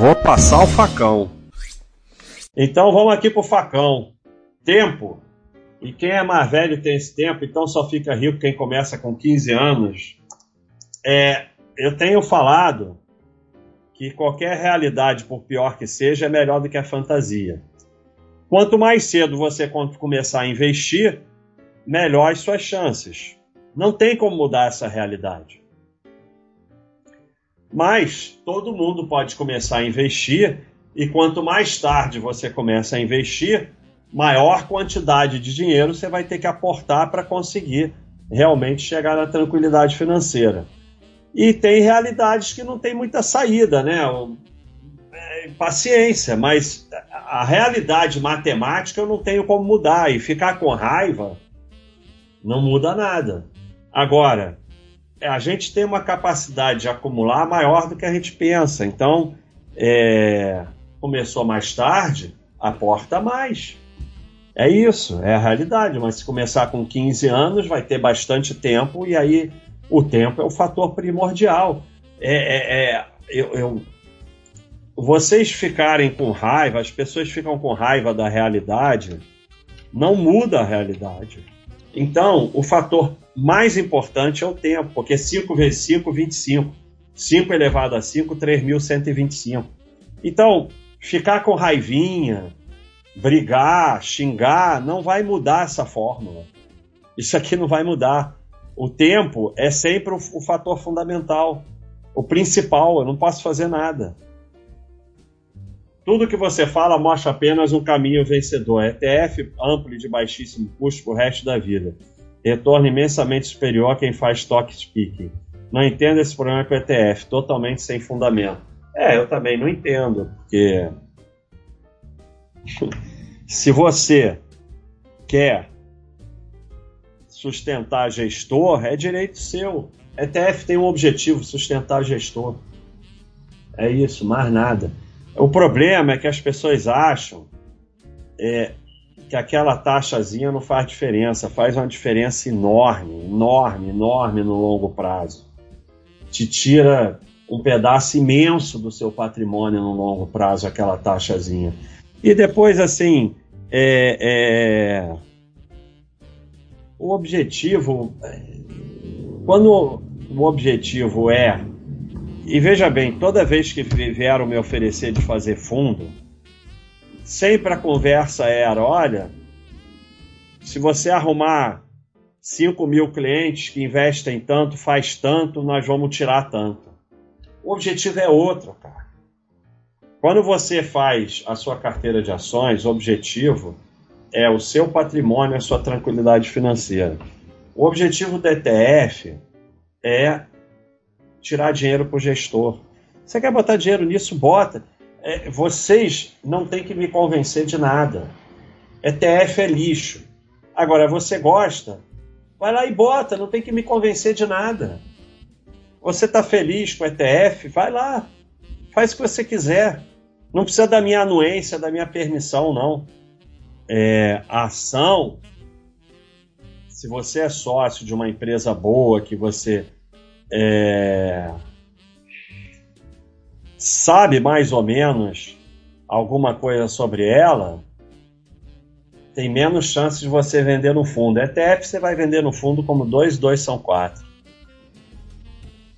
Vou passar o facão. Então vamos aqui pro facão. Tempo. E quem é mais velho tem esse tempo, então só fica rico quem começa com 15 anos. É, eu tenho falado que qualquer realidade, por pior que seja, é melhor do que a fantasia. Quanto mais cedo você começar a investir, melhor as suas chances. Não tem como mudar essa realidade. Mas todo mundo pode começar a investir e quanto mais tarde você começa a investir, maior quantidade de dinheiro você vai ter que aportar para conseguir realmente chegar na tranquilidade financeira. E tem realidades que não tem muita saída, né? É, paciência, mas a realidade matemática eu não tenho como mudar e ficar com raiva não muda nada. Agora, a gente tem uma capacidade de acumular maior do que a gente pensa. Então, é, começou mais tarde, aporta mais. É isso, é a realidade. Mas se começar com 15 anos, vai ter bastante tempo, e aí o tempo é o fator primordial. É, é, é eu, eu, vocês ficarem com raiva, as pessoas ficam com raiva da realidade, não muda a realidade. Então, o fator mais importante é o tempo, porque 5 vezes 5, 25. 5 elevado a 5, 3.125. Então, ficar com raivinha, brigar, xingar, não vai mudar essa fórmula. Isso aqui não vai mudar. O tempo é sempre o, o fator fundamental, o principal. Eu não posso fazer nada. Tudo que você fala mostra apenas um caminho vencedor. ETF amplo e de baixíssimo custo para o resto da vida. Retorno imensamente superior a quem faz stock speaking. Não entendo esse problema com ETF, totalmente sem fundamento. É, eu também não entendo, porque se você quer sustentar gestor, é direito seu. ETF tem um objetivo, sustentar gestor. É isso, mais nada. O problema é que as pessoas acham é, que aquela taxazinha não faz diferença, faz uma diferença enorme, enorme, enorme no longo prazo. Te tira um pedaço imenso do seu patrimônio no longo prazo, aquela taxazinha. E depois, assim, é, é... o objetivo. Quando o objetivo é e veja bem, toda vez que vieram me oferecer de fazer fundo, sempre a conversa era: olha, se você arrumar 5 mil clientes que investem tanto, faz tanto, nós vamos tirar tanto. O objetivo é outro, cara. Quando você faz a sua carteira de ações, o objetivo é o seu patrimônio, a sua tranquilidade financeira. O objetivo do ETF é tirar dinheiro para o gestor. Você quer botar dinheiro nisso? Bota. É, vocês não têm que me convencer de nada. ETF é lixo. Agora, você gosta? Vai lá e bota, não tem que me convencer de nada. Você está feliz com ETF? Vai lá, faz o que você quiser. Não precisa da minha anuência, da minha permissão, não. É, a ação, se você é sócio de uma empresa boa, que você é, sabe mais ou menos alguma coisa sobre ela, tem menos chance de você vender no fundo. ETF você vai vender no fundo como 2, 2 são 4.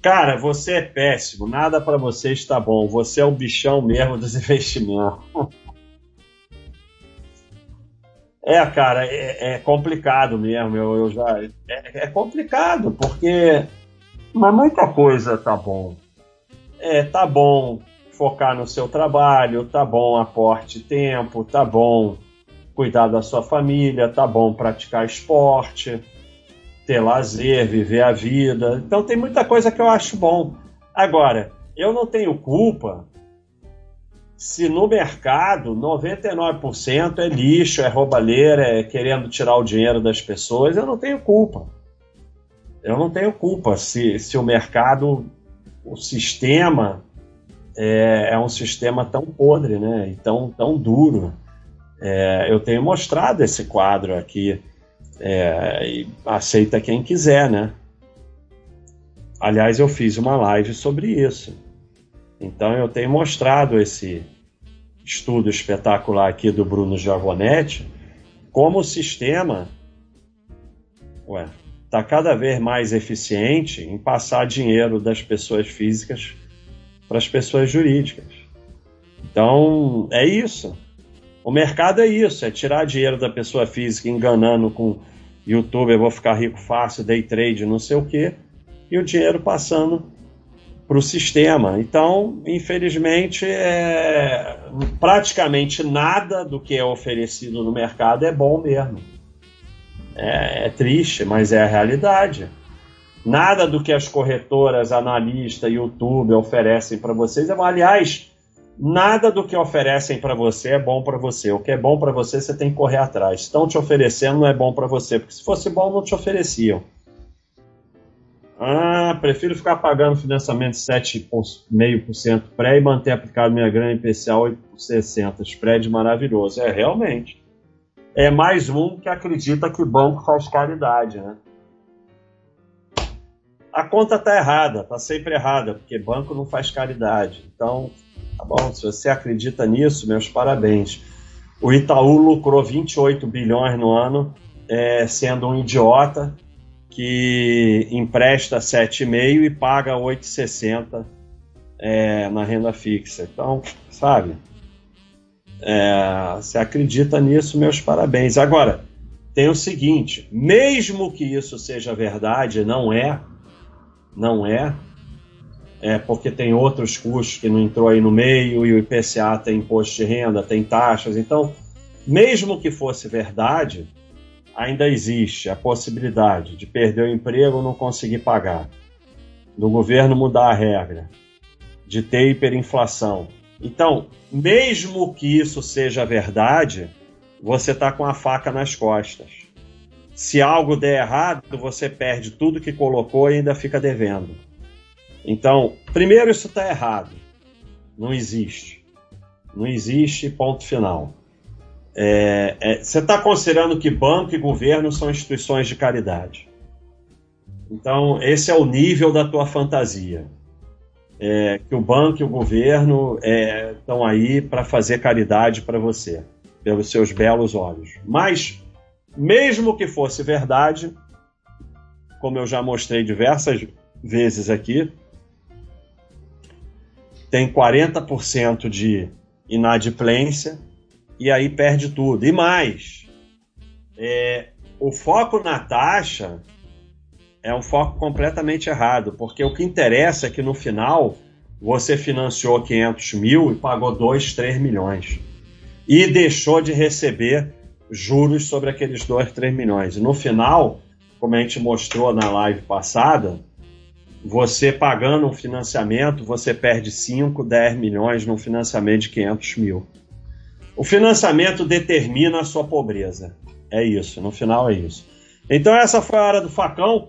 Cara, você é péssimo, nada para você está bom. Você é o bichão mesmo dos investimentos. é, cara, é, é, complicado mesmo. Eu, eu já é, é complicado porque mas muita coisa tá bom. É, tá bom focar no seu trabalho, tá bom aporte tempo, tá bom cuidar da sua família, tá bom praticar esporte, ter lazer, viver a vida. Então tem muita coisa que eu acho bom. Agora, eu não tenho culpa se no mercado 99% é lixo, é roubalheira, é querendo tirar o dinheiro das pessoas, eu não tenho culpa eu não tenho culpa se, se o mercado, o sistema é, é um sistema tão podre, né? E tão, tão duro. É, eu tenho mostrado esse quadro aqui é, e aceita quem quiser, né? Aliás, eu fiz uma live sobre isso. Então eu tenho mostrado esse estudo espetacular aqui do Bruno Giavonetti, como o sistema está cada vez mais eficiente em passar dinheiro das pessoas físicas para as pessoas jurídicas. Então, é isso. O mercado é isso, é tirar dinheiro da pessoa física enganando com YouTube, eu vou ficar rico fácil, day trade, não sei o quê, e o dinheiro passando para o sistema. Então, infelizmente, é, praticamente nada do que é oferecido no mercado é bom mesmo. É, é triste, mas é a realidade. Nada do que as corretoras, analistas, YouTube oferecem para vocês é Aliás, Nada do que oferecem para você é bom para você. O que é bom para você, você tem que correr atrás. Estão te oferecendo, não é bom para você, porque se fosse bom, não te ofereciam. Ah, prefiro ficar pagando financiamento de 7,5% pré e manter aplicado minha grana IPCA 8,60%. Spread maravilhoso. É, realmente. É mais um que acredita que banco faz caridade, né? A conta tá errada, tá sempre errada, porque banco não faz caridade. Então, Tá bom? Se você acredita nisso, meus parabéns. O Itaú lucrou 28 bilhões no ano, é, sendo um idiota que empresta 7,5 e paga 8,60 é, na renda fixa. Então, sabe? É, você acredita nisso, meus parabéns. Agora, tem o seguinte: mesmo que isso seja verdade, não é, não é, é, porque tem outros custos que não entrou aí no meio, e o IPCA tem imposto de renda, tem taxas. Então, mesmo que fosse verdade, ainda existe a possibilidade de perder o emprego ou não conseguir pagar, do governo mudar a regra, de ter hiperinflação. Então, mesmo que isso seja verdade, você está com a faca nas costas. Se algo der errado, você perde tudo que colocou e ainda fica devendo. Então, primeiro, isso está errado. Não existe. Não existe, ponto final. É, é, você está considerando que banco e governo são instituições de caridade. Então, esse é o nível da tua fantasia. É, que o banco e o governo estão é, aí para fazer caridade para você, pelos seus belos olhos. Mas, mesmo que fosse verdade, como eu já mostrei diversas vezes aqui, tem 40% de inadimplência e aí perde tudo. E mais, é, o foco na taxa é um foco completamente errado, porque o que interessa é que no final você financiou 500 mil e pagou 2, 3 milhões. E deixou de receber juros sobre aqueles 2, 3 milhões. E no final, como a gente mostrou na live passada, você pagando um financiamento, você perde 5, 10 milhões num financiamento de 500 mil. O financiamento determina a sua pobreza. É isso, no final é isso. Então essa foi a hora do facão.